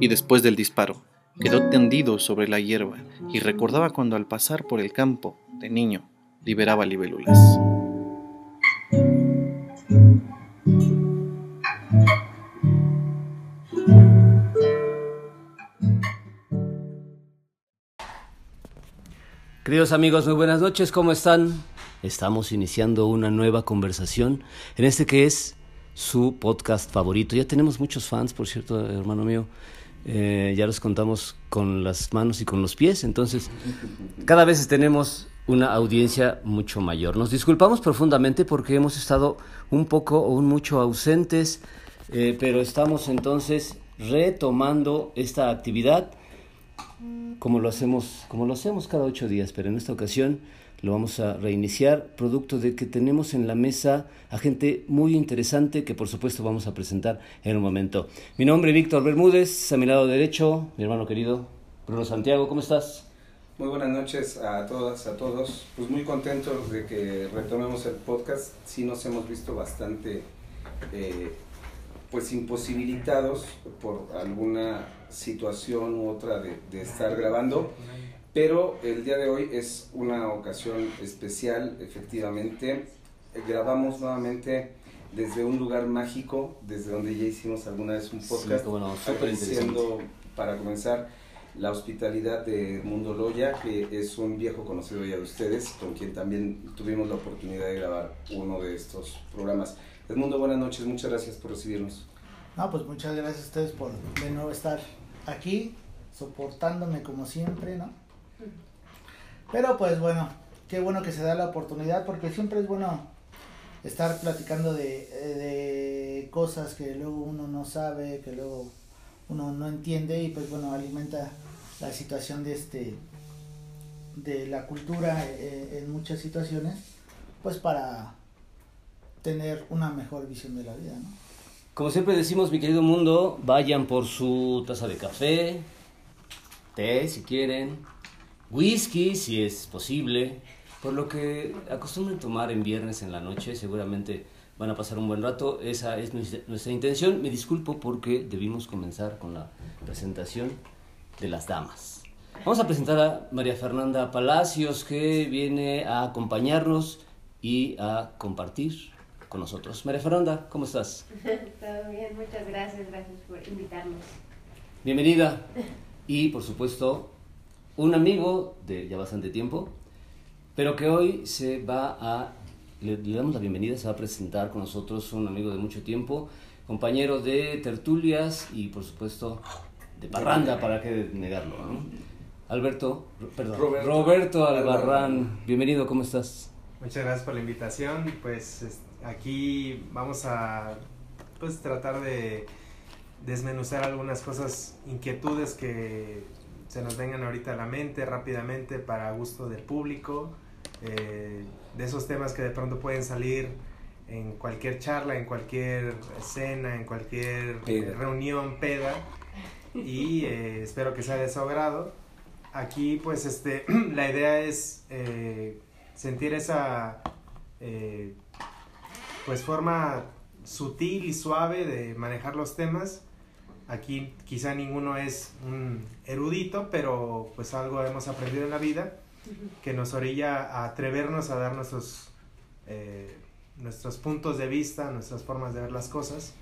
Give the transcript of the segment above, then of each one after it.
Y después del disparo, quedó tendido sobre la hierba y recordaba cuando al pasar por el campo, de niño, liberaba libélulas. Queridos amigos, muy buenas noches, ¿cómo están? Estamos iniciando una nueva conversación en este que es su podcast favorito. Ya tenemos muchos fans, por cierto, hermano mío. Eh, ya los contamos con las manos y con los pies, entonces cada vez tenemos una audiencia mucho mayor. Nos disculpamos profundamente porque hemos estado un poco o un mucho ausentes, eh, pero estamos entonces retomando esta actividad como lo hacemos, como lo hacemos cada ocho días, pero en esta ocasión lo vamos a reiniciar, producto de que tenemos en la mesa a gente muy interesante que por supuesto vamos a presentar en un momento. Mi nombre es Víctor Bermúdez, a mi lado derecho, mi hermano querido Bruno Santiago, ¿cómo estás? Muy buenas noches a todas, a todos. Pues muy contentos de que retomemos el podcast. Sí nos hemos visto bastante eh, pues imposibilitados por alguna situación u otra de, de, estar grabando, pero el día de hoy es una ocasión especial, efectivamente. Grabamos nuevamente desde un lugar mágico, desde donde ya hicimos alguna vez un podcast, Sí, bueno, súper agradeciendo para comenzar la hospitalidad de Mundo Loya, que es un viejo conocido ya de ustedes, con quien también tuvimos la oportunidad de grabar uno de estos programas. Edmundo, buenas noches, muchas gracias por recibirnos. No, pues muchas gracias a ustedes por de nuevo estar aquí, soportándome como siempre, ¿no? Pero pues bueno, qué bueno que se da la oportunidad porque siempre es bueno estar platicando de, de cosas que luego uno no sabe, que luego uno no entiende y pues bueno, alimenta la situación de este de la cultura eh, en muchas situaciones, pues para tener una mejor visión de la vida, ¿no? Como siempre decimos, mi querido mundo, vayan por su taza de café, té si quieren, whisky si es posible, por lo que acostumbren tomar en viernes en la noche, seguramente van a pasar un buen rato, esa es nuestra, intención. Me disculpo porque debimos comenzar con la presentación de las damas. Vamos a presentar a María Fernanda Palacios que viene a acompañarnos y a compartir con nosotros. María Fernanda, ¿cómo estás? Todo bien, muchas gracias, gracias por invitarnos. Bienvenida. Y por supuesto, un amigo de ya bastante tiempo, pero que hoy se va a, le, le damos la bienvenida, se va a presentar con nosotros, un amigo de mucho tiempo, compañero de tertulias y por supuesto de parranda, para qué negarlo, ¿no? Alberto, perdón, Roberto. Roberto Albarrán, bienvenido, ¿cómo estás? Muchas gracias por la invitación. Pues es- aquí vamos a pues tratar de desmenuzar algunas cosas, inquietudes que se nos vengan ahorita a la mente rápidamente para gusto del público, eh, de esos temas que de pronto pueden salir en cualquier charla, en cualquier escena, en cualquier Peda. eh, reunión, peda, y eh, espero que sea de su agrado. Aquí pues este, la idea es eh, sentir esa eh, pues forma sutil y suave de manejar los temas. Aquí quizá ninguno es un erudito, pero pues algo hemos aprendido en la vida que nos orilla a atrevernos a dar nuestros, eh, nuestros puntos de vista, nuestras formas de ver las cosas.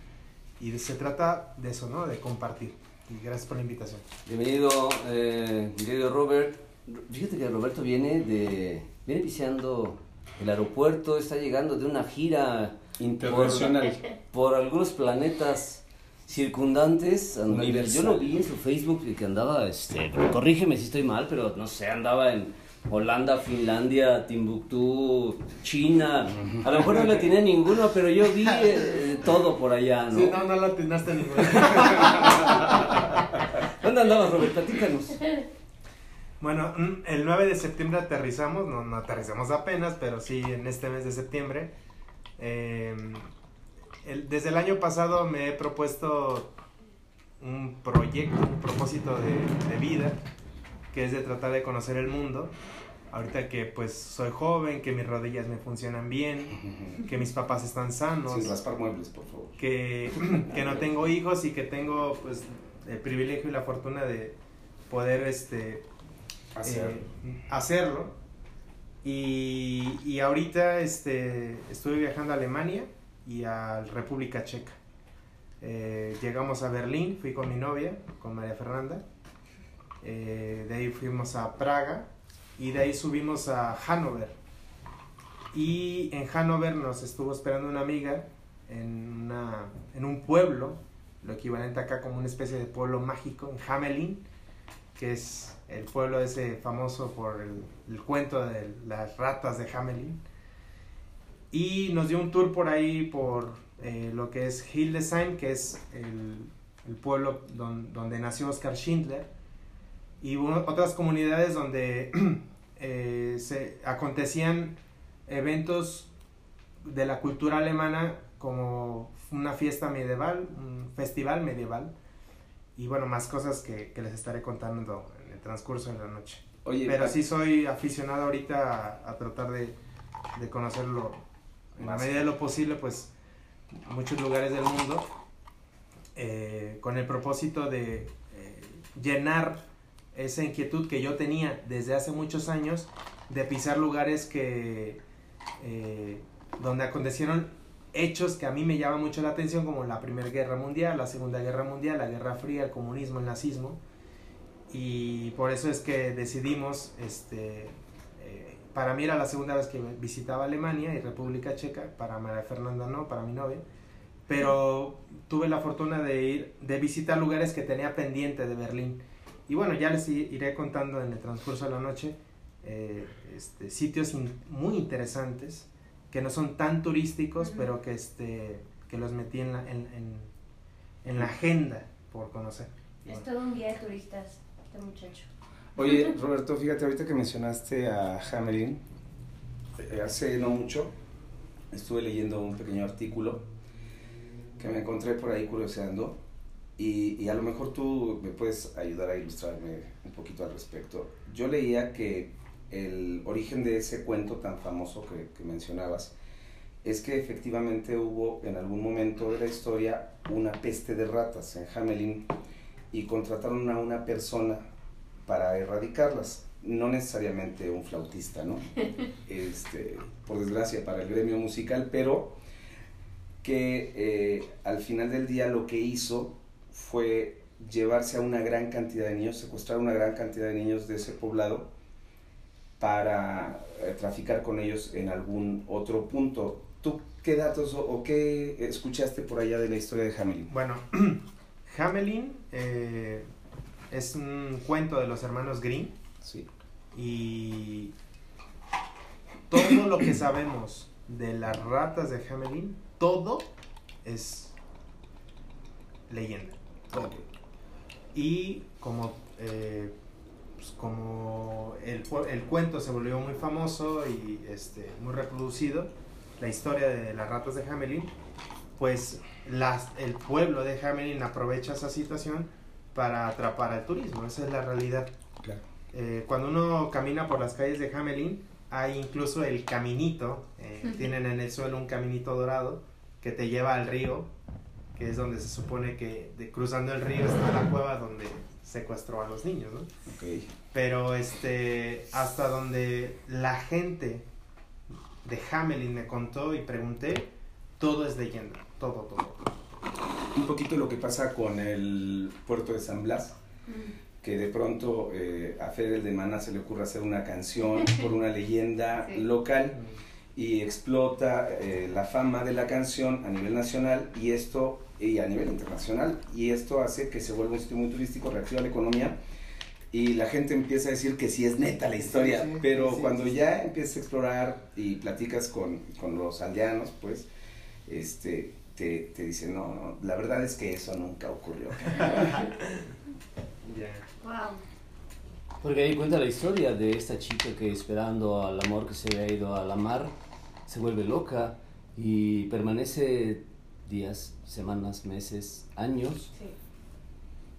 Y se trata de eso, ¿no? De compartir. Y gracias por la invitación. Bienvenido, eh, querido Robert. Fíjate que Roberto viene de. viene piseando el aeropuerto, está llegando de una gira Internacional. por, por algunos planetas circundantes. And- Universal. Yo lo vi en su Facebook y que andaba, este, corrígeme si estoy mal, pero no sé, andaba en Holanda, Finlandia, Timbuktu, China. A lo mejor no le tiene ninguno, pero yo vi eh, todo por allá, ¿no? Sí, no, no lo atinaste ninguno. ¿Dónde andabas, Robert? Platícanos. Bueno, mm, el 9 de septiembre aterrizamos, no, no aterrizamos apenas, pero sí en este mes de septiembre. Eh, el- desde el año pasado me he propuesto un proyecto, un propósito de, de vida, que es de tratar de conocer el mundo. ahorita que pues soy joven, que mis rodillas me funcionan bien, que mis papás están sanos. Sin raspar muebles, por favor. Que, que no tengo hijos y que tengo pues el privilegio y la fortuna de poder este Eh, hacerlo. Y, y ahorita este, estuve viajando a Alemania y a República Checa. Eh, llegamos a Berlín, fui con mi novia, con María Fernanda. Eh, de ahí fuimos a Praga y de ahí subimos a Hannover. Y en Hannover nos estuvo esperando una amiga en, una, en un pueblo, lo equivalente acá como una especie de pueblo mágico, en Hamelin, que es el pueblo ese famoso por el, cuento de las ratas de Hamelin. Y nos dio un tour por ahí, por eh, lo que es Hildesheim, que es el, pueblo don- donde nació Oskar Schindler, y hubo otras comunidades donde eh, se acontecían eventos de la cultura alemana como una fiesta medieval, un festival medieval, y bueno, más cosas que, que les estaré contando transcurso de la noche. Oye, Pero pa- sí soy aficionado ahorita a, a tratar de, de conocerlo en la medida de lo posible, pues muchos lugares del mundo, eh, con el propósito de eh, llenar esa inquietud que yo tenía desde hace muchos años de pisar lugares que eh, donde acontecieron hechos que a mí me llaman mucho la atención como la Primera Guerra Mundial, la Segunda Guerra Mundial, la Guerra Fría, el comunismo, el nazismo y por eso es que decidimos este eh, para mí era la segunda vez que visitaba Alemania y República Checa para María Fernanda no para mi novia pero tuve la fortuna de ir de visitar lugares que tenía pendiente de Berlín. Y bueno ya les i- iré contando en el transcurso de la noche eh, este, sitios in- muy interesantes que no son tan turísticos Ujú. pero que este que los metí en la, en, en, en la agenda por conocer. Es todo un guía de turistas, este muchacho. Oye, Roberto, fíjate, ahorita que mencionaste a Hamelin, eh, hace no mucho estuve leyendo un pequeño artículo que me encontré por ahí curioseando y, y a lo mejor tú me puedes ayudar a ilustrarme un poquito al respecto. Yo leía que el origen de ese cuento tan famoso que, que mencionabas es que efectivamente hubo en algún momento de la historia una peste de ratas en Hamelin y contrataron a una persona para erradicarlas. No necesariamente un flautista, ¿no? Este, por desgracia para el gremio musical, pero que eh, al final del día lo que hizo fue llevarse a una gran cantidad de niños, secuestrar una gran cantidad de niños de ese poblado para eh, traficar con ellos en algún otro punto. ¿Tú qué datos o, o qué escuchaste por allá de la historia de Hamelin? Bueno, Hamelin eh, es un cuento de los hermanos Grimm Sí. y todo lo que sabemos de las ratas de Hamelin, todo es leyenda. Todo. Y como, eh, pues, como el, el cuento se volvió muy famoso y este, muy reproducido, la historia de las ratas de Hamelin, pues las, el pueblo de Hamelin aprovecha esa situación para atrapar al turismo, esa es la realidad. Claro. Eh, cuando uno camina por las calles de Hamelin, hay incluso el caminito, eh, tienen en el suelo un caminito dorado que te lleva al río, que es donde se supone que de, cruzando el río está la cueva donde secuestró a los niños. Pero este, hasta donde la gente de Hamelin me contó y pregunté, todo es leyenda, todo, todo. Un poquito lo que pasa con el puerto de San Blas, que de pronto eh, a Feder de Mana se le ocurre hacer una canción por una leyenda Sí. local y explota eh, la fama de la canción a nivel nacional y esto y a nivel internacional y esto hace que se vuelva un sitio muy turístico, reactiva la economía y la gente empieza a decir que sí es neta la historia, Sí, sí, pero sí, cuando sí. ya empiezas a explorar y platicas con, con los aldeanos, pues este te, te dicen, no, no, la verdad es que eso nunca ocurrió. Wow. Porque ahí cuenta la historia de esta chica que esperando al amor que se había ido a la mar, se vuelve loca y permanece días, semanas, meses, años Sí.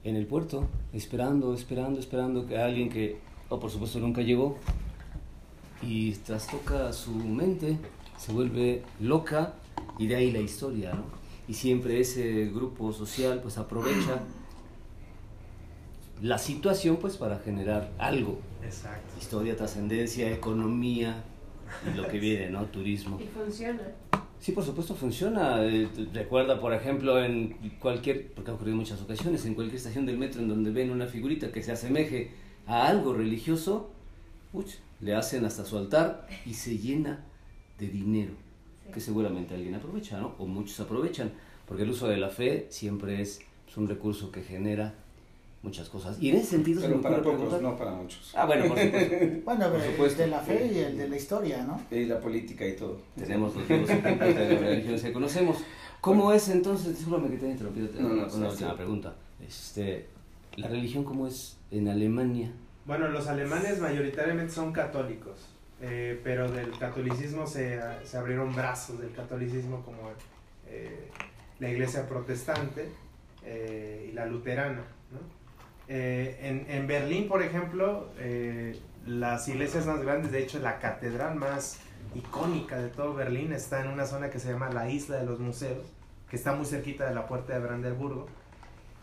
en el puerto, esperando, esperando, esperando que alguien que, oh, por supuesto, nunca llegó, y trastoca su mente, se vuelve loca y de ahí la historia, ¿no? Y siempre ese grupo social pues aprovecha la situación pues para generar algo. Exacto. Historia, trascendencia, economía y lo que viene, ¿no? Turismo. Y funciona. Sí, por supuesto funciona. Eh, recuerda, por ejemplo, en cualquier, porque ha ocurrido en muchas ocasiones, en cualquier estación del metro en donde ven una figurita que se asemeje a algo religioso, uch, le hacen hasta su altar y se llena de dinero, que seguramente alguien aprovecha, ¿no? O muchos aprovechan, porque el uso de la fe siempre es, es un recurso que genera muchas cosas. Y en ese sentido se Pero me para pocos, preguntar- no para muchos. Ah, bueno, por supuesto. Bueno, Por pero el supuesto. de la fe y el de la historia, ¿no? Y la política y todo. Tenemos los dos ejemplos de las religiones que conocemos. ¿Cómo es entonces? Discúlpame que te he interrumpido. No, no, una, una sí. última pregunta. Este, ¿La religión cómo es en Alemania? Bueno, los alemanes mayoritariamente son católicos, eh, pero del catolicismo se, se abrieron brazos del catolicismo como eh, la iglesia protestante eh, y la luterana. ¿no? Eh, en, en Berlín, por ejemplo, eh, las iglesias más grandes, de hecho la catedral más icónica de todo Berlín está en una zona que se llama la Isla de los Museos, que está muy cerquita de la puerta de Brandenburgo.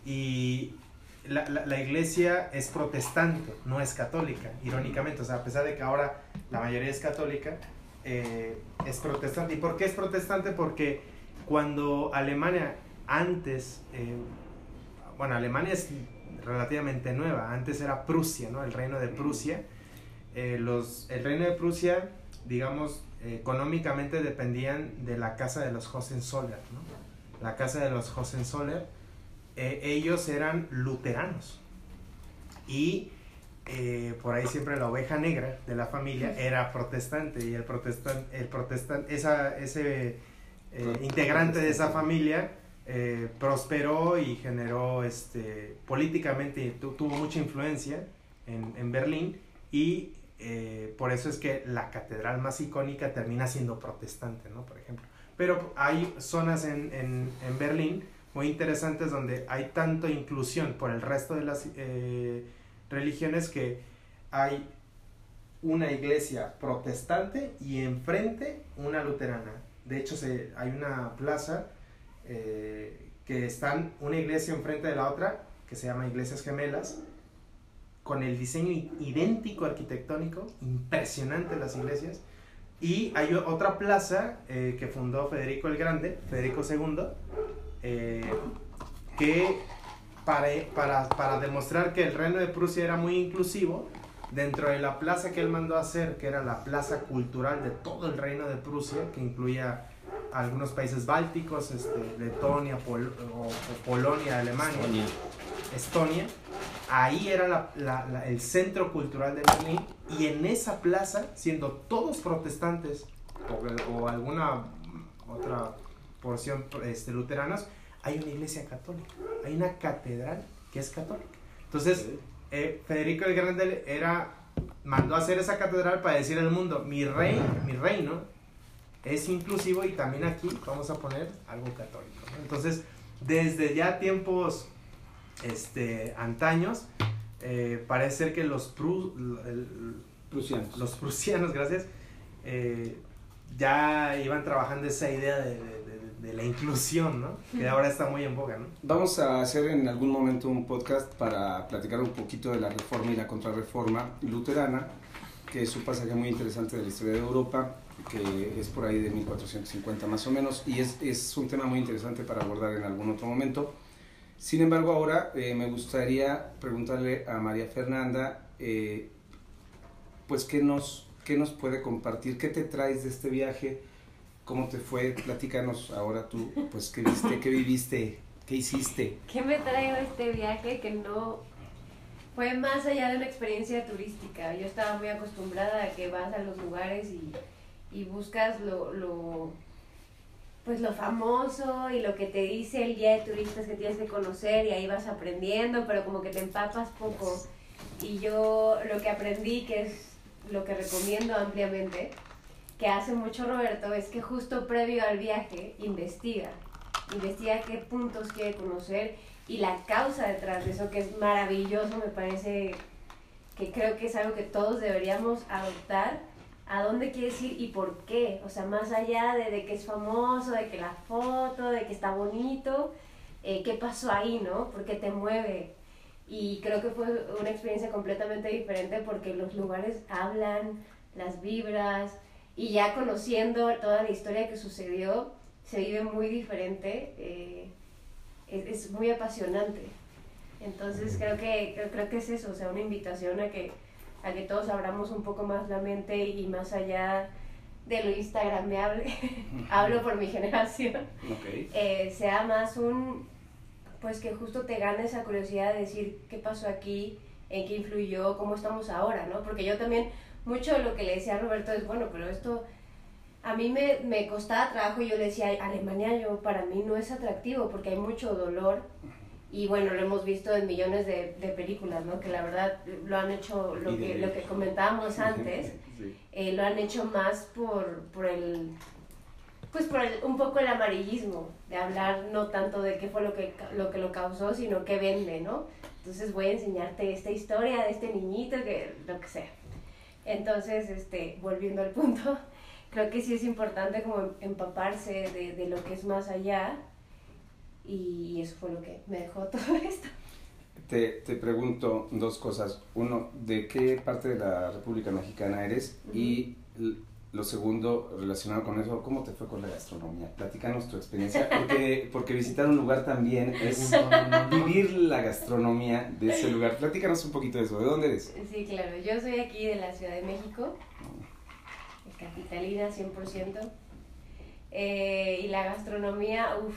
Y la, la, la iglesia es protestante, no es católica, irónicamente. O sea, a pesar de que ahora la mayoría es católica, eh, es protestante. ¿Y por qué es protestante? Porque cuando Alemania antes, eh, bueno, Alemania es relativamente nueva, antes era Prusia, ¿no? El reino de Prusia. Eh, los, el reino de Prusia, digamos, eh, económicamente dependían de la casa de los Hohenzollern, ¿no? La casa de los Hohenzollern eh, ellos eran luteranos. Y eh, por ahí siempre la oveja negra de la familia era protestante. Y el protestante, el protestante esa, ese eh, integrante de esa familia eh, prosperó y generó este, políticamente, tu- tuvo mucha influencia en, en Berlín. Y eh, por eso es que la catedral más icónica termina siendo protestante, ¿no? Por ejemplo. Pero hay zonas en, en, en Berlín muy interesantes donde hay tanto inclusión por el resto de las eh, religiones que hay una iglesia protestante y enfrente una luterana. De hecho, se, hay una plaza eh, que están una iglesia enfrente de la otra que se llama Iglesias Gemelas con el diseño idéntico arquitectónico, impresionante las iglesias. Y hay otra plaza eh, que fundó Federico el Grande, Federico II, eh, que para, para, para demostrar que el reino de Prusia era muy inclusivo, dentro de la plaza que él mandó a hacer, que era la plaza cultural de todo el reino de Prusia, que incluía algunos países bálticos, este, Letonia, Pol- o- o Polonia, Alemania, Estonia. Estonia, ahí era la- la- la- el centro cultural de Berlín y en esa plaza, siendo todos protestantes o, o alguna otra porción este, luteranas, hay una iglesia católica, hay una catedral que es católica. Entonces, eh, Federico el Grande era, mandó a hacer esa catedral para decir al mundo, mi rey, mi reino es inclusivo y también aquí vamos a poner algo católico. ¿no? Entonces, desde ya tiempos este, antaños, eh, parece ser que los, pru- el- Prusianos. los prusianos, gracias, eh, ya iban trabajando esa idea de, de- de- de la inclusión, ¿no? Que ahora está muy en boga, ¿no? Vamos a hacer en algún momento un podcast para platicar un poquito de la reforma y la contrarreforma luterana, que es un pasaje muy interesante de la historia de Europa, que es por ahí de 1450 más o menos, y es, es un tema muy interesante para abordar en algún otro momento. Sin embargo, ahora eh, me gustaría preguntarle a María Fernanda, eh, pues, ¿qué nos, ¿qué nos puede compartir? ¿Qué te traes de este viaje? ¿Cómo te fue? Platícanos ahora tú, pues, ¿qué viste, qué viviste, qué hiciste? ¿Qué me traigo este viaje que no fue más allá de una experiencia turística? Yo estaba muy acostumbrada a que vas a los lugares y, y buscas lo, lo, pues lo famoso y lo que te dice el guía de turistas que tienes que conocer y ahí vas aprendiendo, pero como que te empapas poco. Y yo lo que aprendí, que es lo que recomiendo ampliamente, que hace mucho Roberto, es que justo previo al viaje investiga. Investiga qué puntos quiere conocer y la causa detrás de eso, que es maravilloso, me parece que creo que es algo que todos deberíamos adoptar a dónde quieres ir y por qué. O sea, más allá de, de que es famoso, de que la foto, de que está bonito, eh, qué pasó ahí, ¿no? ¿Por qué te mueve? Y creo que fue una experiencia completamente diferente porque los lugares hablan, las vibras, y ya conociendo toda la historia que sucedió, se vive muy diferente, eh, es, es, muy apasionante. Entonces creo que, creo, creo, que es eso, o sea, una invitación a que, a que todos abramos un poco más la mente y más allá de lo instagramable, hablo por mi generación, okay. eh, sea más un, pues que justo te gane esa curiosidad de decir qué pasó aquí, en qué influyó, cómo estamos ahora, ¿no? Porque yo también, mucho de lo que le decía a Roberto es, bueno, pero esto a mí me, me costaba trabajo y yo le decía, Alemania yo para mí no es atractivo porque hay mucho dolor y bueno, lo hemos visto en millones de, de películas, ¿no? Que la verdad lo han hecho, lo, que, lo que comentábamos antes, sí. eh, lo han hecho más por, por el, pues por el, un poco el amarillismo, de hablar no tanto de qué fue lo que, lo que lo causó, sino qué vende, ¿no? Entonces voy a enseñarte esta historia de este niñito, que lo que sea. Entonces, este, volviendo al punto, creo que sí es importante como empaparse de, de lo que es más allá y eso fue lo que me dejó todo esto. Te, te pregunto dos cosas. Uno, ¿de qué parte de la República Mexicana eres? Uh -huh. Y lo segundo, relacionado con eso, ¿cómo te fue con la gastronomía? Platícanos tu experiencia, porque, porque visitar un lugar también es vivir la gastronomía de ese lugar. Platícanos un poquito de eso, ¿de dónde eres? Sí, claro, yo soy aquí de la Ciudad de México, capitalina 100%, eh, y la gastronomía, uff,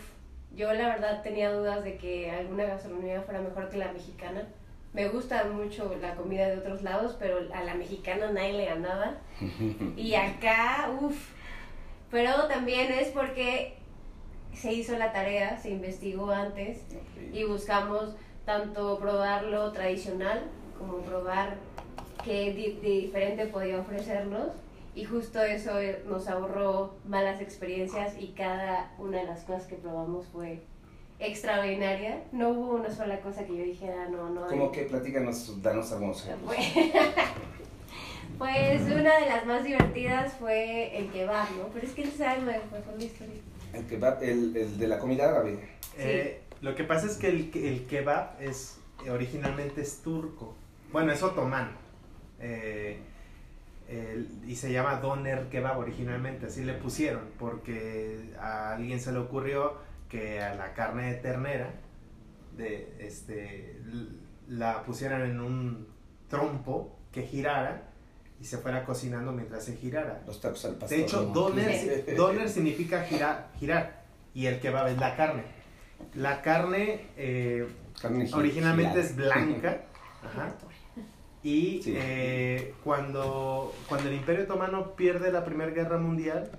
yo la verdad tenía dudas de que alguna gastronomía fuera mejor que la mexicana. Me gusta mucho la comida de otros lados, pero a la mexicana nadie le ganaba. Y acá, uff. Pero también es porque se hizo la tarea, se investigó antes y buscamos tanto probar lo tradicional como probar qué di diferente podía ofrecernos. Y justo eso nos ahorró malas experiencias y cada una de las cosas que probamos fue extraordinaria. No hubo una sola cosa que yo dijera, no, no. ¿Cómo que platícanos, danos algunos ejemplos? pues una de las más divertidas fue el kebab, ¿no? Pero es que él sabe mejor la historia. El kebab, el, el de la comida árabe. Sí. Eh, lo que pasa es que el, el kebab es originalmente es turco. Bueno, es otomano. Eh, el, y se llama Doner Kebab originalmente, así le pusieron, porque a alguien se le ocurrió que a la carne de ternera de, este, la pusieran en un trompo que girara y se fuera cocinando mientras se girara. Los tacos al pastor. De hecho, doner, doner significa girar, girar y el kebab es la carne. La carne, eh, carne originalmente girada. es blanca. Ajá. Y sí. eh, cuando, cuando el Imperio Otomano pierde la Primera Guerra Mundial,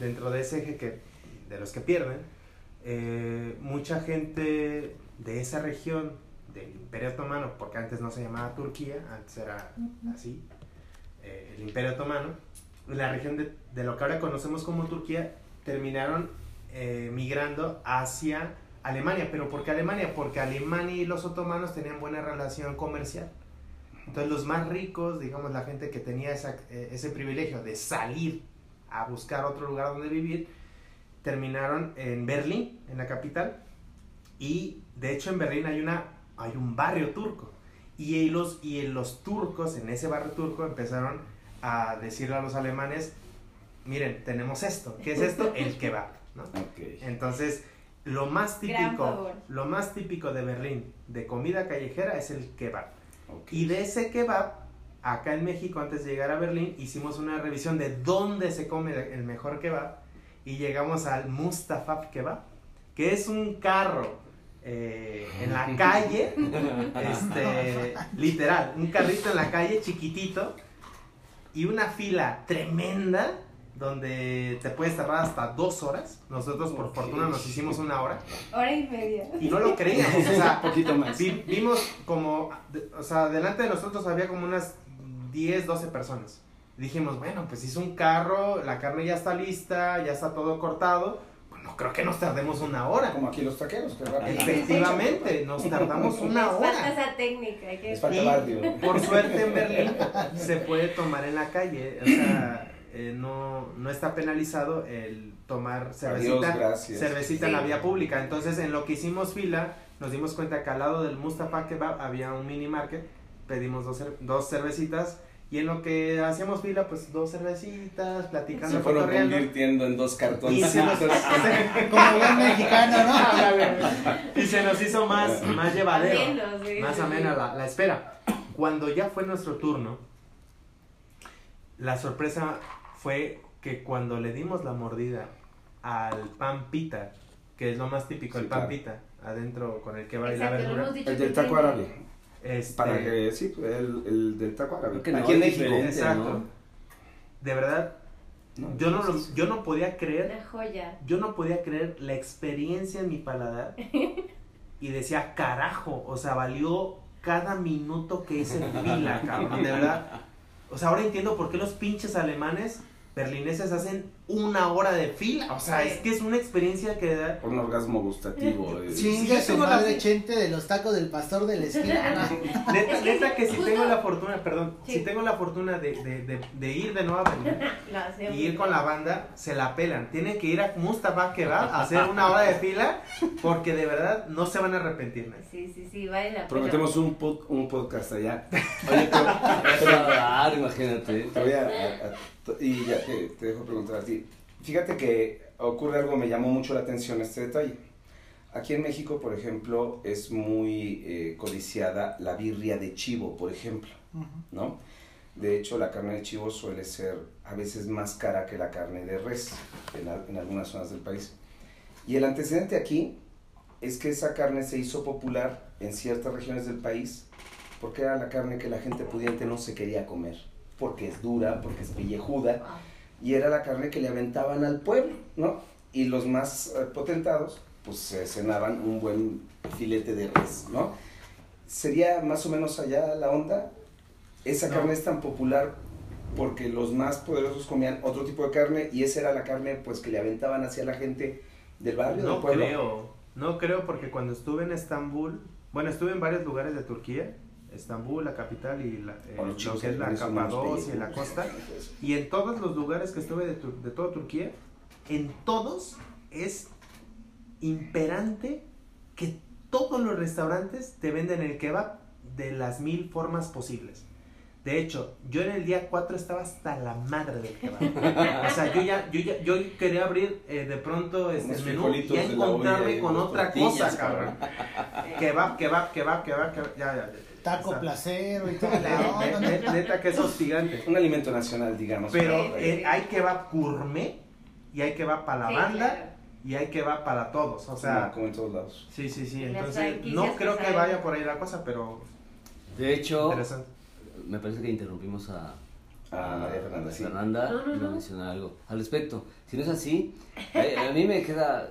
dentro de ese eje que, de los que pierden, eh, mucha gente de esa región del Imperio Otomano, porque antes no se llamaba Turquía, antes era así, eh, el Imperio Otomano, la región de, de, lo que ahora conocemos como Turquía, terminaron eh, migrando hacia Alemania. ¿Pero por qué Alemania? Porque Alemania y los otomanos tenían buena relación comercial. Entonces los más ricos, digamos la gente que tenía esa, eh, ese privilegio de salir a buscar otro lugar donde vivir, terminaron en Berlín, en la capital, y de hecho en Berlín hay, una, hay un barrio turco. Y los, y los turcos, en ese barrio turco, empezaron a decirle a los alemanes, miren, tenemos esto. ¿Qué es esto? El kebab. ¿no? Okay. Entonces, lo más típico, lo más típico de Berlín de comida callejera es el kebab. Okay. Y de ese kebab, acá en México, antes de llegar a Berlín, hicimos una revisión de dónde se come el mejor kebab y llegamos al Mustafa Kebab, que es un carro eh, en la calle, este, literal, un carrito en la calle chiquitito y una fila tremenda donde te puedes tardar hasta dos horas. Nosotros por okay. fortuna nos hicimos una hora. Hora y media. Y no lo creíamos, o sea, un poquito más. Vi, vimos como, o sea, delante de nosotros había como unas 10, 12 personas. Dijimos, bueno, pues hizo un carro, la carne ya está lista, ya está todo cortado, pues no creo que nos tardemos una hora. Como aquí los taqueros, que. Efectivamente, nos tardamos una Les falta hora. esa técnica. hay que- Les falta Y barrio. por suerte en Berlín se puede tomar en la calle, o sea, eh, no, no está penalizado el tomar cervecita, Adiós, cervecita en la vía pública. Entonces, en lo que hicimos fila, nos dimos cuenta que al lado del Mustafa Kebab había un mini market, pedimos dos, cer- dos cervecitas y en lo que hacíamos fila, pues dos cervecitas, platicando, Se fueron cotorreando. convirtiendo en dos Y cartoncitos. se nos, Como buen mexicano, ¿no? y se nos hizo más, más llevadero. Sí, más sí, amena sí. la, la espera. Cuando ya fue nuestro turno, la sorpresa fue que cuando le dimos la mordida al pan pita, que es lo más típico, Sí, el pan claro. pita, adentro con el que va y la verdura. El del taco árabe. Este, Para que, sí, el, el del taco árabe. Creo que no Aquí en México. Exacto. ¿no? De verdad, yo no, lo- yo no podía creer Una joya. yo no podía creer la experiencia en mi paladar y decía, carajo, o sea, valió cada minuto que hice en fila, cabrón, de verdad. O sea, ahora entiendo por qué los pinches alemanes berlineses hacen una hora de fila. O sea, es que es una experiencia que da... Un orgasmo gustativo. eh. Sí. Yo tengo la- madre Chente de los tacos del pastor de la esquina. Neta, Es que neta que si justo- tengo la fortuna, perdón, Sí. si tengo la fortuna de, de, de, de ir de nuevo a hacemos. y ir con la banda, se la pelan. Tienen que ir a Mustafa Kebab a hacer una hora de fila porque de verdad no se van a arrepentir. ¿no? Sí, sí, sí, vale la pena. Prometemos un, pod- un podcast allá. Oye, pero, pero, ah, imagínate. Te voy a, a- a- y ya te, te dejo preguntar a ti. Fíjate que ocurre algo, me llamó mucho la atención este detalle. Aquí en México, por ejemplo, es muy eh, codiciada la birria de chivo, por ejemplo, ¿no? De hecho, la carne de chivo suele ser a veces más cara que la carne de res en, en algunas zonas del país. Y el antecedente aquí es que esa carne se hizo popular en ciertas regiones del país porque era la carne que la gente pudiente no se quería comer, porque es dura, porque es pellejuda, y era la carne que le aventaban al pueblo, ¿no? Y los más eh, potentados, pues se cenaban un buen filete de res, ¿no? ¿Sería más o menos allá la onda? Esa No. carne es tan popular porque los más poderosos comían otro tipo de carne y esa era la carne pues que le aventaban hacia la gente del barrio, No del pueblo. creo, no creo porque cuando estuve en Estambul, bueno, estuve en varios lugares de Turquía, Estambul, la capital y la, eh, lo chicos que es la Capadocia y la costa, y en todos los lugares que estuve de, de toda Turquía, en todos es imperante que todos los restaurantes te venden el kebab de las mil formas posibles. De hecho, yo en el día 4 estaba hasta la madre del kebab. O sea, yo ya, yo ya, yo quería abrir eh, de pronto este Unos el menú y encontrarme con otra cosa, cabrón. Kebab, kebab, kebab, kebab, kebab, ya, ya, ya. Taco O sea, placero y todo. No, ne- no, ne- no. Neta que es hostigante. Un alimento nacional, digamos. Pero eh, hay kebab gourmet y hay kebab para la Sí, banda claro. y hay kebab para todos. O como, sea, como en todos lados. sí, sí, sí. Entonces, no que creo que vaya por ahí la cosa, pero De hecho, me parece que interrumpimos a, A María Fernanda, sí. Fernanda No, no, mencionar algo al respecto. Si no es así, a, a mí me queda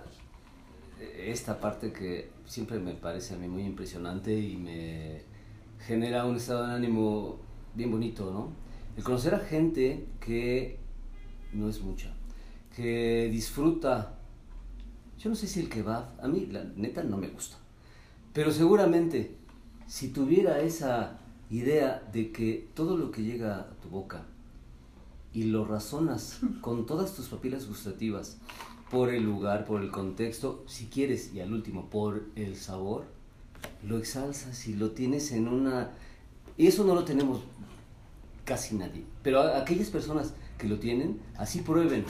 esta parte que siempre me parece a mí muy impresionante y me genera un estado de ánimo bien bonito, ¿no? El conocer a gente que no es mucha, que disfruta. Yo no sé si el kebab, a mí la neta no me gusta, pero seguramente si tuviera esa idea de que todo lo que llega a tu boca y lo razonas con todas tus papilas gustativas por el lugar, por el contexto, si quieres, y al último, por el sabor, lo exalzas y lo tienes en una... Y eso no lo tenemos casi nadie. Pero a- aquellas personas que lo tienen, así prueben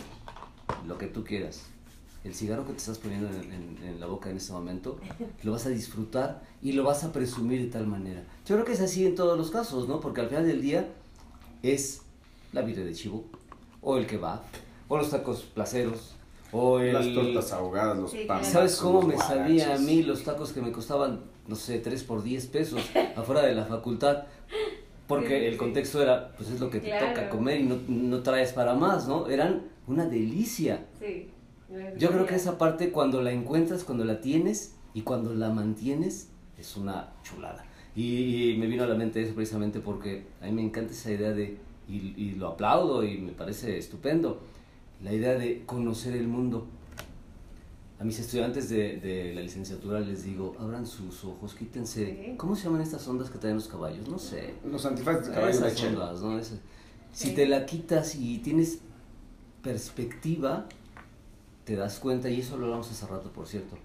lo que tú quieras. El cigarro que te estás poniendo en, en- en la boca en este momento, lo vas a disfrutar y lo vas a presumir de tal manera. Yo creo que es así en todos los casos, ¿no? Porque al final del día es la birria de chivo, o el kebab, o los tacos placeros, o el... Las tortas ahogadas, los Sí, panes. ¿Sabes cómo me los sabía a mí los tacos que me costaban, no sé, 3 por 10 pesos afuera de la facultad? Porque Sí, el sí. contexto era, pues es lo que te toca comer y no, no traes para más, ¿no? Eran una delicia. Sí. Yo creo que esa parte cuando la encuentras, cuando la tienes y cuando la mantienes, es una chulada. Y, y me vino a la mente eso precisamente porque a mí me encanta esa idea de, y, y lo aplaudo y me parece estupendo, la idea de conocer el mundo. A mis estudiantes de, de la licenciatura les digo, abran sus ojos, quítense, Sí. ¿cómo se llaman estas ondas que traen los caballos? No sé. Los antifaces de caballo de Esas ondas, ¿no? Esas- Si te la quitas y tienes perspectiva, te das cuenta, y eso lo hablamos hace rato, por cierto,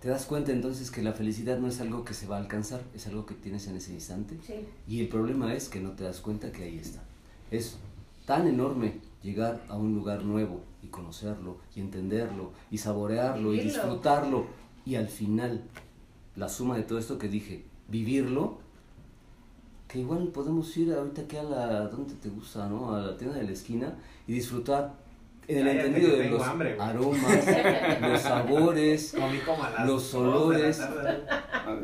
te das cuenta entonces que la felicidad no es algo que se va a alcanzar, es algo que tienes en ese instante. Sí. Y el problema es que no te das cuenta que ahí está. Es tan enorme llegar a un lugar nuevo y conocerlo y entenderlo y saborearlo y Vivirlo. disfrutarlo y al final la suma de todo esto que dije, vivirlo, que igual podemos ir ahorita aquí a la, ¿dónde te gusta, no? A la tienda de la esquina y disfrutar en el entendido que de los hambre, aromas, los sabores, Los olores. Ah,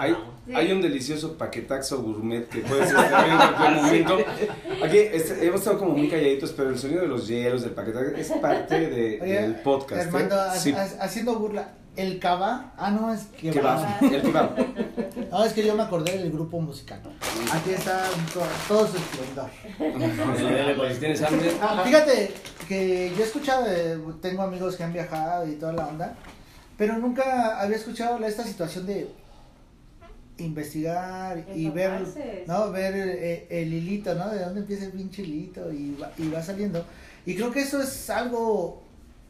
Hay, Sí. hay un delicioso paquetaxo gourmet que puede ser también en cualquier momento. Aquí hemos estado como muy calladitos, pero el sonido de los hielos, del paquetaxo, es parte de- Oye, del podcast. Armando, ¿eh? Sí, ha- haciendo burla. El cava, ah, no, es que va, el que va. No, es que yo me acordé del grupo musical. Aquí está to- todo su esplendor. Pues, si tienes hambre, Ah, Fíjate que yo he escuchado, tengo amigos que han viajado y toda la onda, pero nunca había escuchado esta situación de investigar y ver. ¿no? Ver el, el hilito, ¿no? De dónde empieza el pinche hilito y va, y va saliendo. Y creo que eso es algo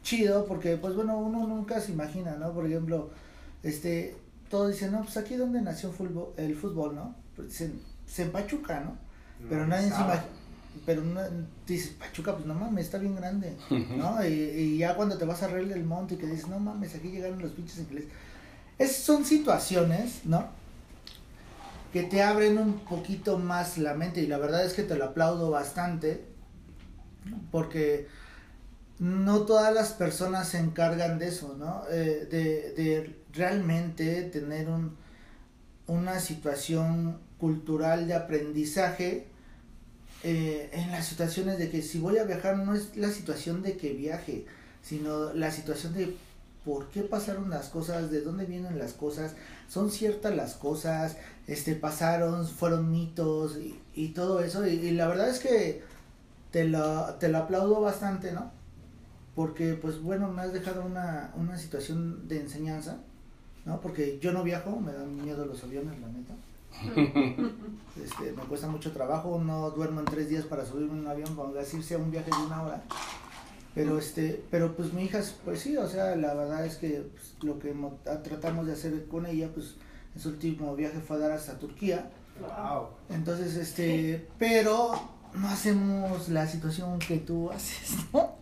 chido porque, pues bueno, uno nunca se imagina, ¿no? Por ejemplo, este, todos dicen, no, pues aquí donde nació fútbol, el fútbol, ¿no? Pues dicen, se en Pachuca, ¿no? Pero No, nadie se estaba. imagina. Pero no, dices, Pachuca, pues no mames, está bien grande, ¿no? Y, y ya cuando te vas a reír del monte y que dices, no mames, aquí llegaron los pinches ingleses. Es, son situaciones, ¿no? Que te abren un poquito más la mente y la verdad es que te lo aplaudo bastante porque no todas las personas se encargan de eso, ¿no? Eh, de, realmente tener un, una situación cultural de aprendizaje eh, en las situaciones de que si voy a viajar no es la situación de que viaje, sino la situación de por qué pasaron las cosas, de dónde vienen las cosas, son ciertas las cosas, este pasaron, fueron mitos y, y todo eso y, y la verdad es que te lo, te lo aplaudo bastante, ¿no? Porque pues bueno, me has dejado una, una situación de enseñanza, ¿no? Porque yo no viajo, me dan miedo los aviones, la neta. Este, me cuesta mucho trabajo, no duermo en tres días para subirme en un avión, para decirse a un viaje de una hora. Pero este, pero pues mi hija, pues sí, o sea, la verdad es que pues, lo que mo- a- tratamos de hacer con ella, pues en su último viaje fue a dar hasta Turquía. Wow. Entonces, este, pero no hacemos la situación que tú haces, ¿no?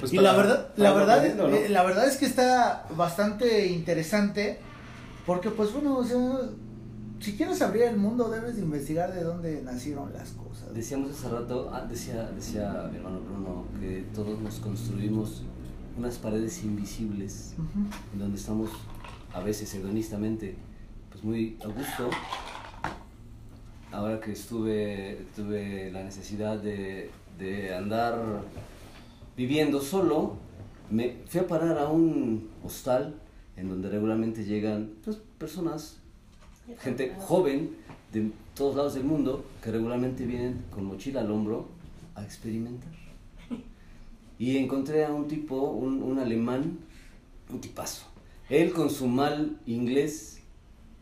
Pues y para- la verdad, la verdad, eh, la verdad es que está bastante interesante, porque pues bueno, o sea, si quieres abrir el mundo debes de investigar de dónde nacieron las cosas. Decíamos hace rato, ah, decía, decía mi hermano Bruno, que todos nos construimos unas paredes invisibles en donde estamos a veces hedonistamente pues muy a gusto. Ahora que estuve, tuve la necesidad de, de andar viviendo solo, me fui a parar a un hostal en donde regularmente llegan pues, personas gente joven de todos lados del mundo que regularmente vienen con mochila al hombro a experimentar. Y encontré a un tipo, un, un alemán, un tipazo. Él con su mal inglés,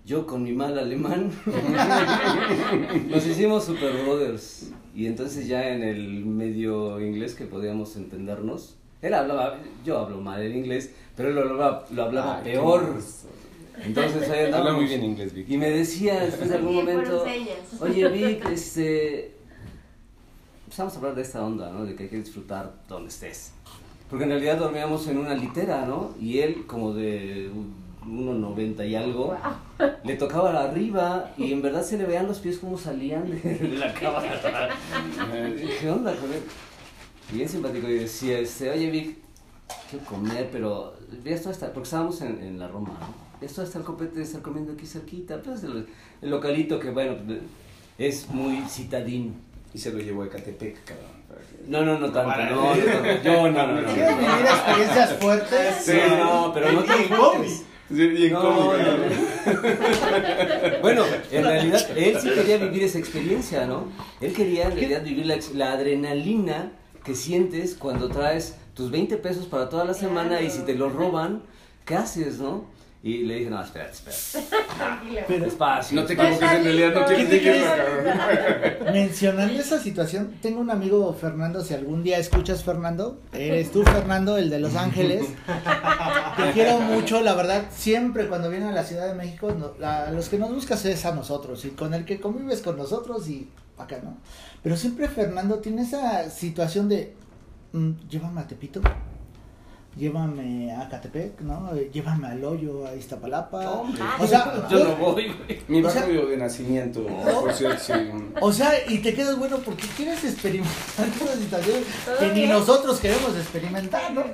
yo con mi mal alemán. Nos hicimos super brothers. Y entonces ya en el medio inglés que podíamos entendernos, él hablaba, yo hablo mal el inglés, pero él lo hablaba, lo peor. Entonces ahí Habla muy bien inglés, Vicky. Y me decía después de algún momento, oye Vic, este, empezamos a hablar de esta onda, ¿no? De que hay que disfrutar donde estés. Porque en realidad dormíamos en una litera, ¿no? Y él como de 1,90 y algo, le tocaba la arriba y en verdad se le veían los pies como salían de, la cama. ¿Qué onda con él? Y bien simpático y decía, este, oye Vic, quiero comer, pero ya esto está, porque estábamos en, en la Roma, ¿no? Esto está el copete de estar comiendo aquí cerquita, pues el, el localito que bueno, es muy citadino. Y se lo llevó a Ecatepec, cabrón. No, no, no tanto, no, no, no, yo no, no, no. ¿Quieres vivir experiencias fuertes? Sí, no, pero no te Sí, bien No, cómico. no, no. Bueno, en realidad él sí quería vivir esa experiencia, ¿no? Él quería en realidad vivir la, la adrenalina que sientes cuando traes tus 20 pesos para toda la semana y si te los roban, ¿qué haces, no? Y le dije, no, espérate, espérate. Despacio. No te equivoques, en realidad no quieres ¿Qué te decir crees? mencionando esa situación, tengo un amigo Fernando, si algún día escuchas Fernando, eres tú Fernando, el de Los Ángeles. Te quiero mucho, la verdad, siempre cuando viene a la Ciudad de México, no- la- los que nos buscas es a nosotros y con el que convives con nosotros y acá, ¿no? Pero siempre Fernando tiene esa situación de, mm, llévame a Tepito. Llévame a Catepec, ¿no? Llévame al hoyo, a Iztapalapa. Hombre. o sea, Yo no voy, güey. Mi barrio de nacimiento, por cierto, sí. O sea, y te quedas bueno porque quieres experimentar esas situaciones que ni nosotros queremos experimentar, ¿no?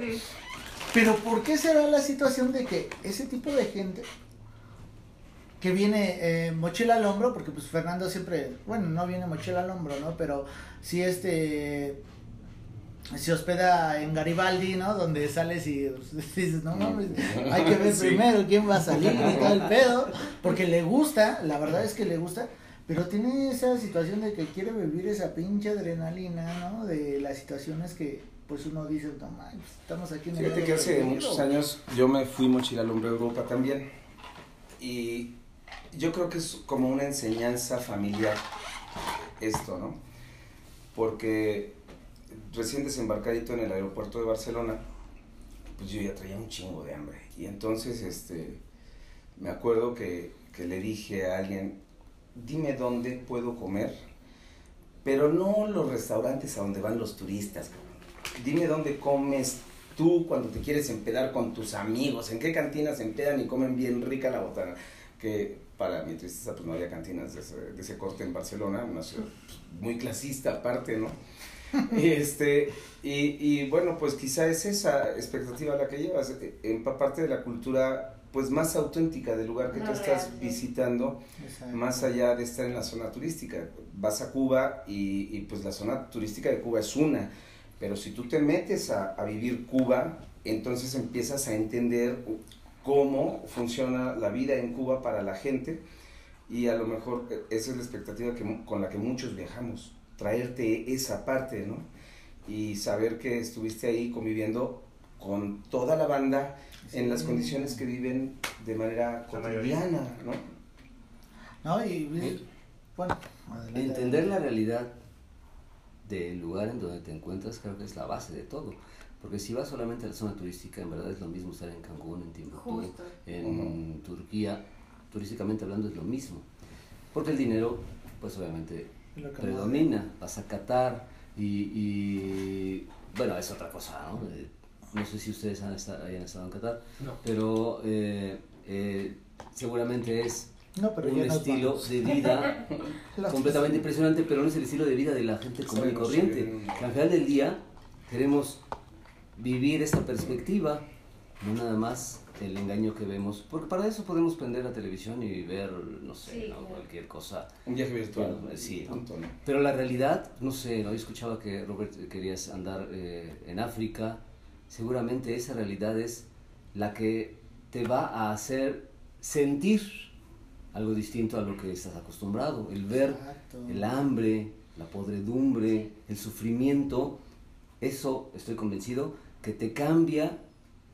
Pero ¿por qué será la situación de que ese tipo de gente que viene eh, mochila al hombro, porque pues Fernando siempre, bueno, no viene mochila al hombro, ¿no? Pero sí este se hospeda en Garibaldi, ¿no? Donde sales y pues, dices, no mames, hay que ver Sí. primero quién va a salir y todo el pedo, porque le gusta, la verdad es que le gusta, pero tiene esa situación de que quiere vivir esa pinche adrenalina, ¿no? De las situaciones que pues uno dice, no mames, estamos aquí en el Fíjate que hace peligro". muchos años yo me fui mochila al hombre a Europa también. Y yo creo que es como una enseñanza familiar esto, ¿no? Porque recién desembarcadito en el aeropuerto de Barcelona, pues yo ya traía un chingo de hambre. Y entonces, este, me acuerdo que, que le dije a alguien, dime dónde puedo comer, pero no los restaurantes a donde van los turistas. Dime dónde comes tú cuando te quieres empedar con tus amigos, en qué cantinas empedan y comen bien rica la botana. Que para mi tristeza, pues no había cantinas de ese, de ese corte en Barcelona, una ciudad pues, muy clasista aparte, ¿no? Y, este, y, y bueno, pues quizá es esa expectativa la que llevas, eh, parte de la cultura pues más auténtica del lugar que tú estás sí. visitando, Exacto. más allá de estar en la zona turística. Vas a Cuba y, y, pues la zona turística de Cuba es una, pero si tú te metes a, a vivir Cuba, entonces empiezas a entender cómo funciona la vida en Cuba para la gente y a lo mejor eh, esa es la expectativa que, con la que muchos viajamos, traerte esa parte, ¿no? Y saber que estuviste ahí conviviendo con toda la banda en las condiciones que viven de manera La mayoría. cotidiana, ¿no? ¿No? Y, bueno, adelante. Entender la realidad del lugar en donde te encuentras creo que es la base de todo. Porque si vas solamente a la zona turística, en verdad es lo mismo estar en Cancún, en Timbuktu, Justo. en Turquía, turísticamente hablando es lo mismo. Porque el dinero, pues obviamente predomina, vas a Qatar y, y, bueno, es otra cosa, ¿no? Eh, no sé si ustedes han estado, hayan estado en Qatar, No. pero eh, eh, seguramente es No, pero un estilo vamos. de vida completamente impresionante, pero no es el estilo de vida de la gente común y corriente. Que al final del día queremos vivir esta perspectiva, no nada más el engaño que vemos, porque para eso podemos prender la televisión y ver, no sé, Sí, ¿no? claro. cualquier cosa. Un viaje virtual. Bueno, sí, ¿no? punto, ¿no? Pero la realidad, no sé, ¿no? yo escuchaba que Robert querías andar eh, en África, seguramente esa realidad es la que te va a hacer sentir algo distinto a lo que estás acostumbrado, el ver Exacto. el hambre, la podredumbre, el sufrimiento, eso estoy convencido que te cambia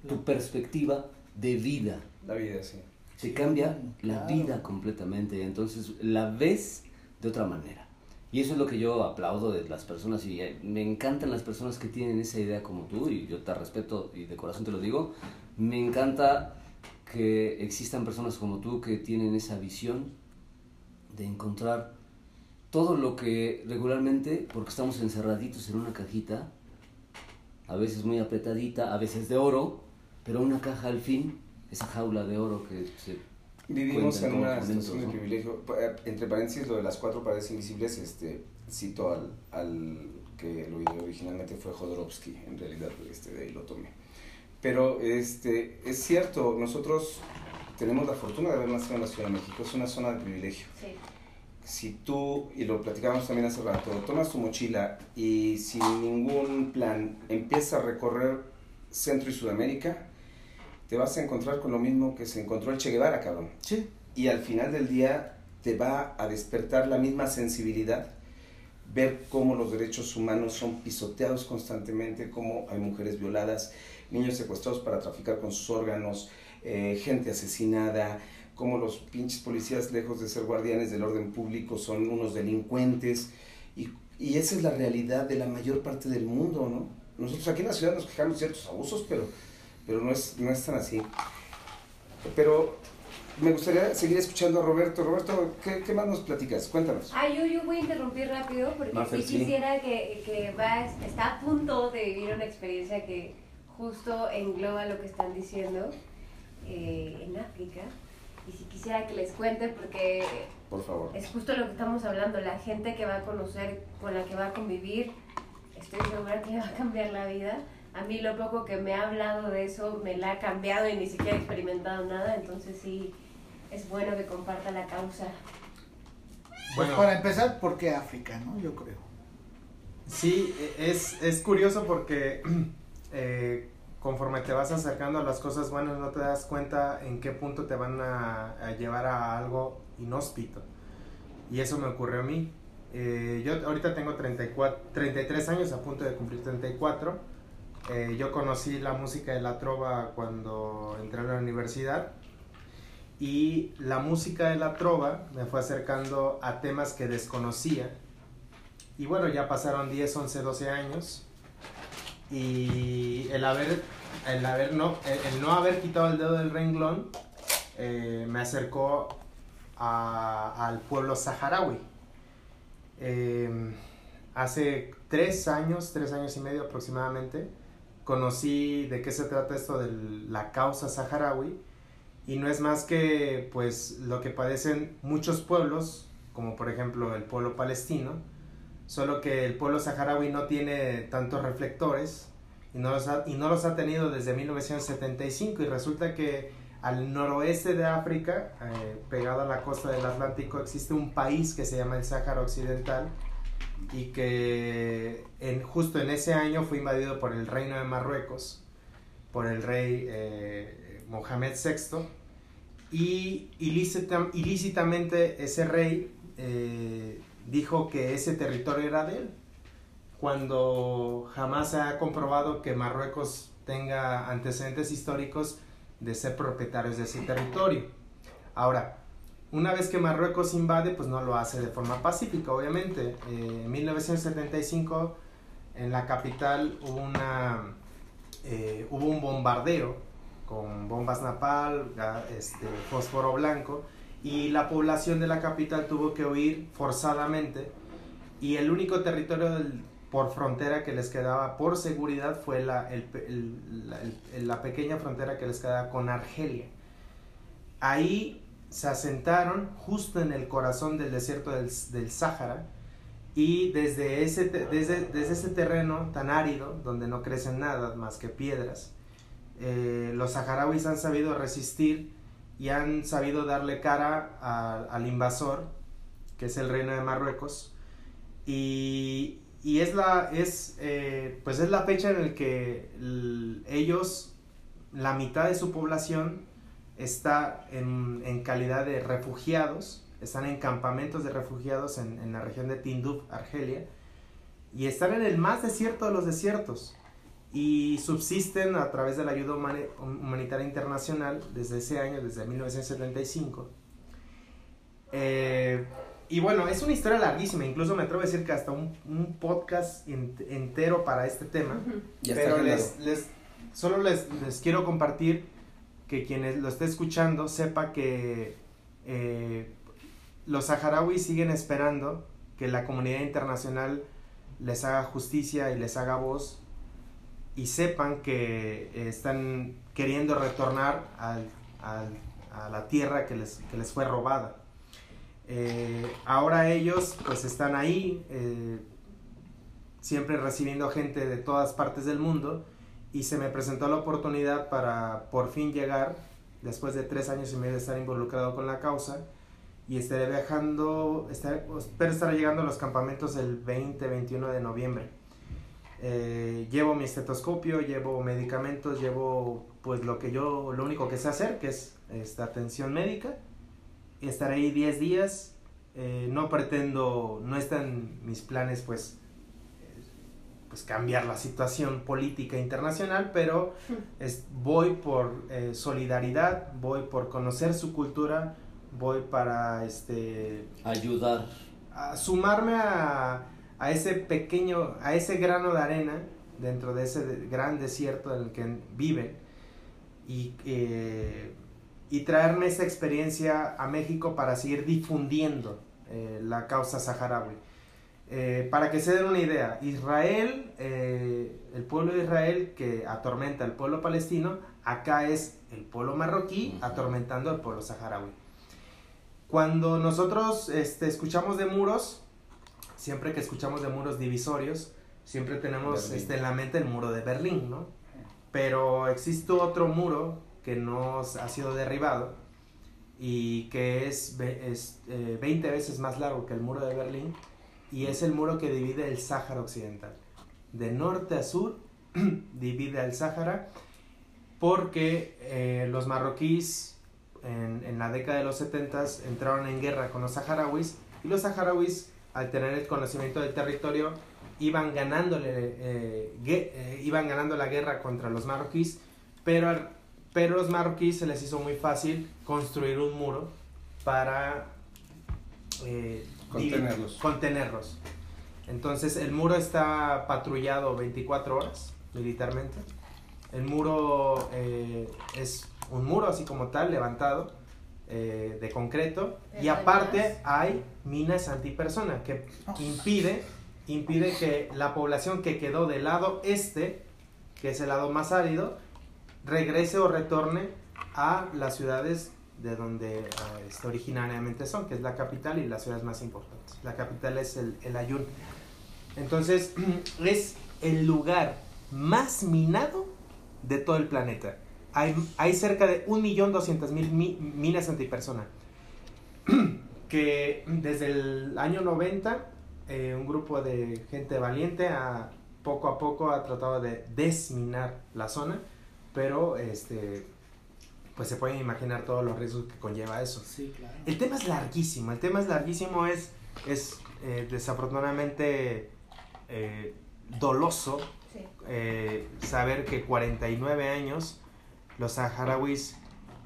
tu perspectiva de vida, La vida, sí. te cambia la claro. vida completamente, entonces la ves de otra manera. Y eso es lo que yo aplaudo de las personas y eh, me encantan las personas que tienen esa idea como tú y yo te respeto y de corazón te lo digo. Me encanta que existan personas como tú que tienen esa visión de encontrar todo lo que regularmente, porque estamos encerraditos en una cajita, a veces muy apretadita, a veces de oro, pero una caja al fin, esa jaula de oro que se Vivimos en una situación de ¿no? privilegio. Eh, Entre paréntesis, lo de las cuatro paredes invisibles, este, cito al, al que lo originalmente fue Jodorowsky, en realidad, este, de ahí lo tomé. Pero este, es cierto, nosotros tenemos la fortuna de haber nacido en la Ciudad de México, es una zona de privilegio. Sí. si tú, y lo platicábamos también hace rato, tomas tu mochila y sin ningún plan empiezas a recorrer Centro y Sudamérica, te vas a encontrar con lo mismo que se encontró el Che Guevara, cabrón. Sí. Y al final del día te va a despertar la misma sensibilidad ver cómo los derechos humanos son pisoteados constantemente, cómo hay mujeres violadas, niños secuestrados para traficar con sus órganos, eh, gente asesinada, cómo los pinches policías, lejos de ser guardianes del orden público, son unos delincuentes. Y, y esa es la realidad de la mayor parte del mundo, ¿no? Nosotros aquí en la ciudad nos quejamos de ciertos abusos, pero, pero no, es, no es tan así. Pero me gustaría seguir escuchando a Roberto. Roberto, ¿qué, qué más nos platicas? Cuéntanos. Ah, yo, yo voy a interrumpir rápido porque Mafer, sí sí. quisiera que, que va, está a punto de vivir una experiencia que justo engloba lo que están diciendo eh, en África. Y si quisiera que les cuente porque Por favor. es justo lo que estamos hablando, la gente que va a conocer, con la que va a convivir, estoy segura que le va a cambiar la vida. A mí lo poco que me ha hablado de eso me la ha cambiado y ni siquiera he experimentado nada, entonces sí es bueno que comparta la causa. Pues Bueno. para empezar, ¿por qué África, no? Yo creo. Sí, e- es, es curioso porque eh, conforme te vas acercando a las cosas buenas no te das cuenta en qué punto te van a, a llevar a algo inhóspito. Y eso me ocurrió a mí. Eh, yo ahorita tengo 34, 33 años, a punto de cumplir 34. Eh, yo conocí la música de la trova cuando entré a la universidad. Y la música de la trova me fue acercando a temas que desconocía. Y bueno, ya pasaron 10, 11, 12 años. Y el haber, el haber no, el, el no haber quitado el dedo del renglón eh, me acercó a- al pueblo saharaui. Eh, hace tres años, tres años y medio aproximadamente, conocí de qué se trata esto de la causa saharaui y no es más que pues lo que padecen muchos pueblos, como por ejemplo el pueblo palestino, solo que el pueblo saharaui no tiene tantos reflectores y no los ha, y no los ha tenido desde 1975 y resulta que al noroeste de África, eh, pegado a la costa del Atlántico, existe un país que se llama el Sáhara Occidental y que en, justo en ese año fue invadido por el reino de Marruecos, por el rey eh, Mohamed VI y ilícita- ilícitamente ese rey eh, dijo que ese territorio era de él, cuando jamás se ha comprobado que Marruecos tenga antecedentes históricos de ser propietarios de ese territorio. Ahora, una vez que Marruecos invade, pues no lo hace de forma pacífica, obviamente. Eh, en 1975, en la capital hubo, una, eh, hubo un bombardeo con bombas napal, este, fósforo blanco, y la población de la capital tuvo que huir forzadamente, y el único territorio por frontera que les quedaba por seguridad fue la, el el- la- la pequeña frontera que les quedaba con Argelia. Ahí se asentaron justo en el corazón del desierto del, del Sáhara y desde ese, desde, desde ese terreno tan árido, donde no crecen nada más que piedras, eh, los saharauis han sabido resistir y han sabido darle cara a- al invasor, que es el reino de Marruecos, y, y es la es eh, pues es la fecha en la que l- ellos la mitad de su población está en, en calidad de refugiados están en campamentos de refugiados en, en la región de Tinduf Argelia y están en el más desierto de los desiertos y subsisten a través de la ayuda humani- humanitaria internacional desde ese año desde 1975 eh, y bueno, es una historia larguísima, incluso me atrevo a decir que hasta un, un podcast en- entero para este tema. Ya Pero les, les, solo les, les quiero compartir que quienes lo esté escuchando sepa que eh, los saharauis siguen esperando que la comunidad internacional les haga justicia y les haga voz y sepan que eh, están queriendo retornar al- al- a la tierra que les, que les fue robada. Eh, ahora ellos pues están ahí, siempre recibiendo gente de todas partes del mundo y se me presentó la oportunidad para por fin llegar, después de tres años y medio de estar involucrado con la causa, y estaré viajando, estaré, espero estar llegando a los campamentos el 20-21 de noviembre. Eh, llevo mi estetoscopio, llevo medicamentos, llevo pues lo que yo, lo único que sé hacer, que es esta atención médica, estaré ahí 10 días Eh, no pretendo, no están mis planes pues, pues cambiar la situación política internacional, pero es, voy por eh, solidaridad, voy por conocer su cultura, voy para este ayudar a sumarme a, a ese pequeño, a ese grano de arena dentro de ese gran desierto en el que vive y, eh, y traerme esa experiencia a México para seguir difundiendo eh, la causa saharaui. Eh, para que se den una idea, Israel, el pueblo de Israel que atormenta al pueblo palestino, acá es el pueblo marroquí atormentando al pueblo saharaui. Cuando nosotros este, escuchamos de muros, siempre que escuchamos de muros divisorios, siempre tenemos este, en la mente el muro de Berlín, ¿no? Pero existe otro muro que no ha sido derribado y que es, es 20 eh, veces más largo que el muro de Berlín y es el muro que divide el Sáhara Occidental. De norte a sur divide el Sáhara porque eh, los marroquíes en, en, la década de los 70 entraron en guerra con los saharauis y los saharauis al tener el conocimiento del territorio iban ganándole eh, eh, iban ganando la guerra contra los marroquíes pero pero los marroquíes se les hizo muy fácil construir un muro para contenerlos. contenerlos. Entonces el muro está patrullado 24 horas militarmente. El muro es un muro así como tal, levantado, eh, de concreto, y aparte hay minas antipersona que impide, impide que la población que quedó del lado este, que es el lado más árido, regrese o retorne a las ciudades de donde uh, originariamente son, que es la capital y las ciudades más importantes. La capital es el, el Ayun. Entonces, es el lugar más minado de todo el planeta hay, hay cerca de 1.200.000 minas antipersona. que desde el año 90, eh, un grupo de gente valiente a, poco a poco ha tratado de desminar la zona, pero este, pues se pueden imaginar todos los riesgos que conlleva eso. Sí, claro. El tema es larguísimo, el tema es larguísimo, es, es eh, desafortunadamente eh, doloso Sí. eh, saber que 49 años los saharauis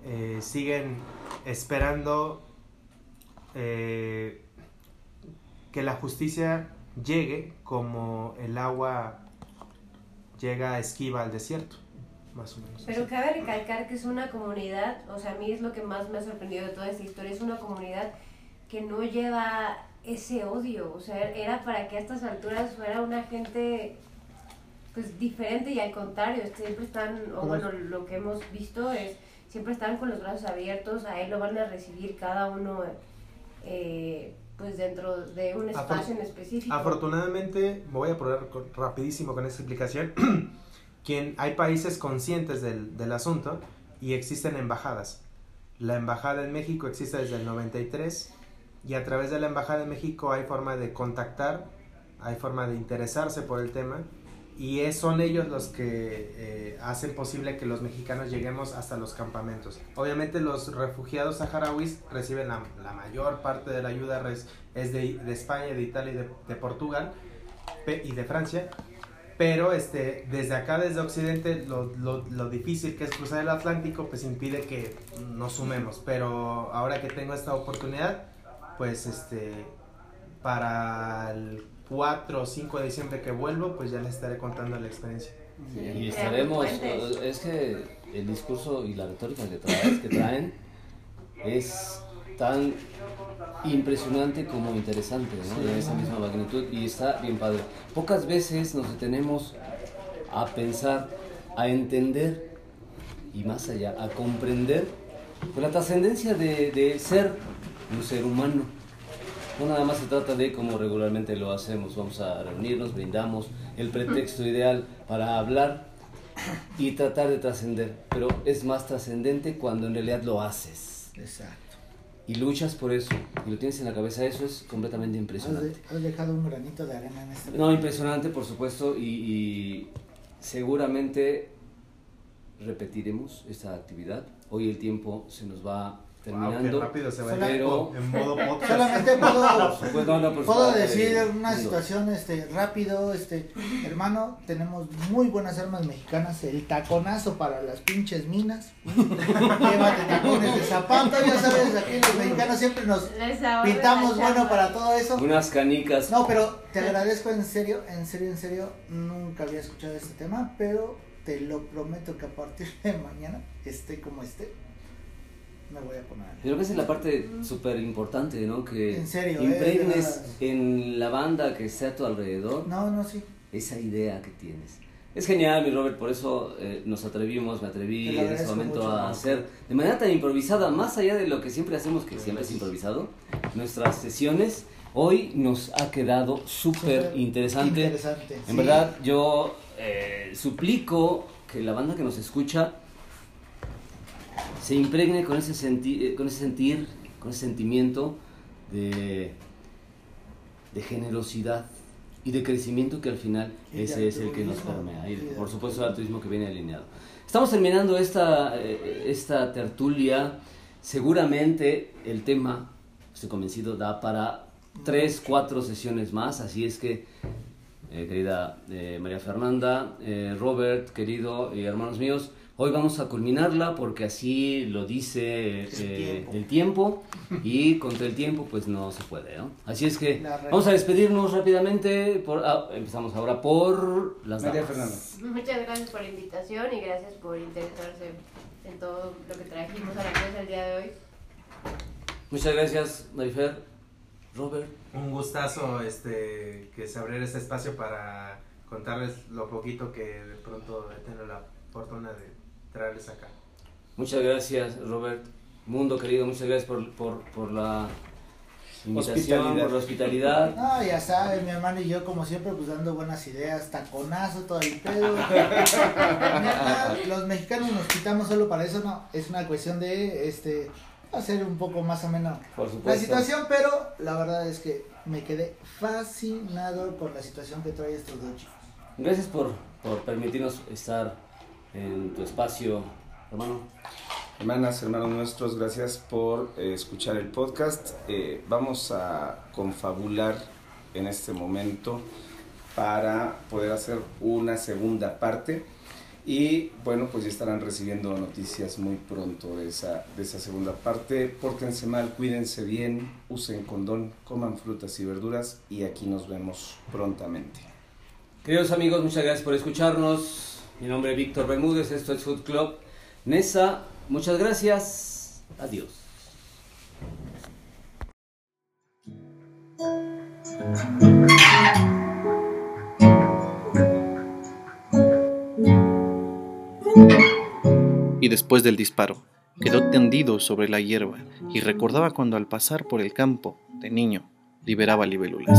eh, siguen esperando eh, que la justicia llegue como el agua llega esquiva al desierto, más o menos. Pero cabe recalcar que es una comunidad, o sea, a mí es lo que más me ha sorprendido de toda esta historia, es una comunidad que no lleva ese odio, o sea, era para que a estas alturas fuera una gente pues diferente y al contrario, siempre están, o bueno, lo que hemos visto es, siempre están con los brazos abiertos, a él lo van a recibir cada uno eh, pues dentro de un espacio en específico. Afortunadamente, me voy a poner rapidísimo con esta explicación, quien hay países conscientes del, del asunto y existen embajadas. La embajada en México existe desde el 93 y a través de la embajada en México hay forma de contactar, hay forma de interesarse por el tema y es- son ellos los que eh, hacen posible que los mexicanos lleguemos hasta los campamentos. Obviamente los refugiados saharauis reciben la, la mayor parte de la ayuda, es de, de España, de Italia y de, de Portugal y de Francia. Pero este, desde acá, desde Occidente, lo, lo, lo difícil que es cruzar el Atlántico, pues impide que nos sumemos. Pero ahora que tengo esta oportunidad, pues este, para el 4 o 5 de diciembre que vuelvo, pues ya les estaré contando la experiencia. Y Creamos estaremos, es que el discurso y la retórica que traen, que traen es tan impresionante como interesante, ¿no? De esa misma magnitud y está bien padre. Pocas veces nos detenemos a pensar, a entender y más allá, a comprender la trascendencia de, de ser un ser humano. No nada más se trata de como regularmente lo hacemos, vamos a reunirnos, brindamos el pretexto ideal para hablar y tratar de trascender, pero es más trascendente cuando en realidad lo haces Exacto. Y luchas por eso y lo tienes en la cabeza, eso es completamente impresionante. has dejado un granito de arena en este No, impresionante por supuesto y, y seguramente repetiremos esta actividad. Hoy el tiempo se nos va terminando. rápido se va pero en modo podcast. Solamente puedo, pues, no, no, por puedo decir eh, una situación este rápido, este hermano, tenemos muy buenas armas mexicanas, el taconazo para las pinches minas. Llévate tacones de zapato, ya sabes, aquí los mexicanos siempre nos pintamos bueno para todo eso. unas canicas. No, pero te agradezco en serio, en serio, en serio, nunca había escuchado este tema, pero te lo prometo que a partir de mañana, esté como esté, me voy a poner. Creo que esa es la parte súper importante, ¿no? Que En serio, eh, impregnes verdad. en la banda que esté a tu alrededor No, no, sí. esa idea que tienes. Es genial, mi Robert, por eso eh, nos atrevimos, me atreví en ese momento mucho. a hacer de manera tan improvisada, más allá de lo que siempre hacemos, que siempre es improvisado, nuestras sesiones, hoy nos ha quedado súper Súper interesante. Interesante. En sí. verdad, yo eh, suplico que la banda que nos escucha se impregne con ese, senti- eh, con ese sentir, con ese sentimiento de, de generosidad y de crecimiento que al final ese es el que nos permea. Y por supuesto el altruismo que viene alineado. Estamos terminando esta, eh, esta tertulia. Seguramente el tema, estoy convencido, da para tres, cuatro sesiones más. Así es que eh, querida eh, María Fernanda, eh, Robert, querido y hermanos míos, hoy vamos a culminarla porque así lo dice eh, tiempo. el tiempo y contra el tiempo pues no se puede, ¿no? Así es que vamos a despedirnos rápidamente, por, ah, empezamos ahora por las María damas. Fernanda. Muchas gracias por la invitación y gracias por interesarse en todo lo que trajimos a la mesa el día de hoy. Muchas gracias, Marifer. Robert. Un gustazo este, que se abriera este espacio para contarles lo poquito que de pronto he tenido la fortuna de traerles acá. Muchas gracias, Robert. Mundo querido, muchas gracias por, por, por la invitación, Hospitalidad. por la hospitalidad. No, ya sabes, mi hermano y yo, como siempre, pues dando buenas ideas, taconazo, todo el pedo. Los mexicanos nos quitamos solo para eso, no. Es una cuestión de este hacer un poco más o menos Por la situación, pero la verdad es que me quedé fascinado con la situación que trae estos dos chicos. Gracias por, por permitirnos estar en tu espacio, hermano. Hermanas, hermanos nuestros, gracias por eh, escuchar el podcast. Eh, vamos a confabular en este momento para poder hacer una segunda parte. Y bueno, pues ya estarán recibiendo noticias muy pronto de esa, de esa segunda parte. Pórtense mal, cuídense bien, usen condón, coman frutas y verduras y aquí nos vemos prontamente. Queridos amigos, muchas gracias por escucharnos. Mi nombre es Víctor Bermúdez, esto es Food Club Nesa. Muchas gracias. Adiós. y después del disparo quedó tendido sobre la hierba y recordaba cuando al pasar por el campo, de niño, liberaba libélulas.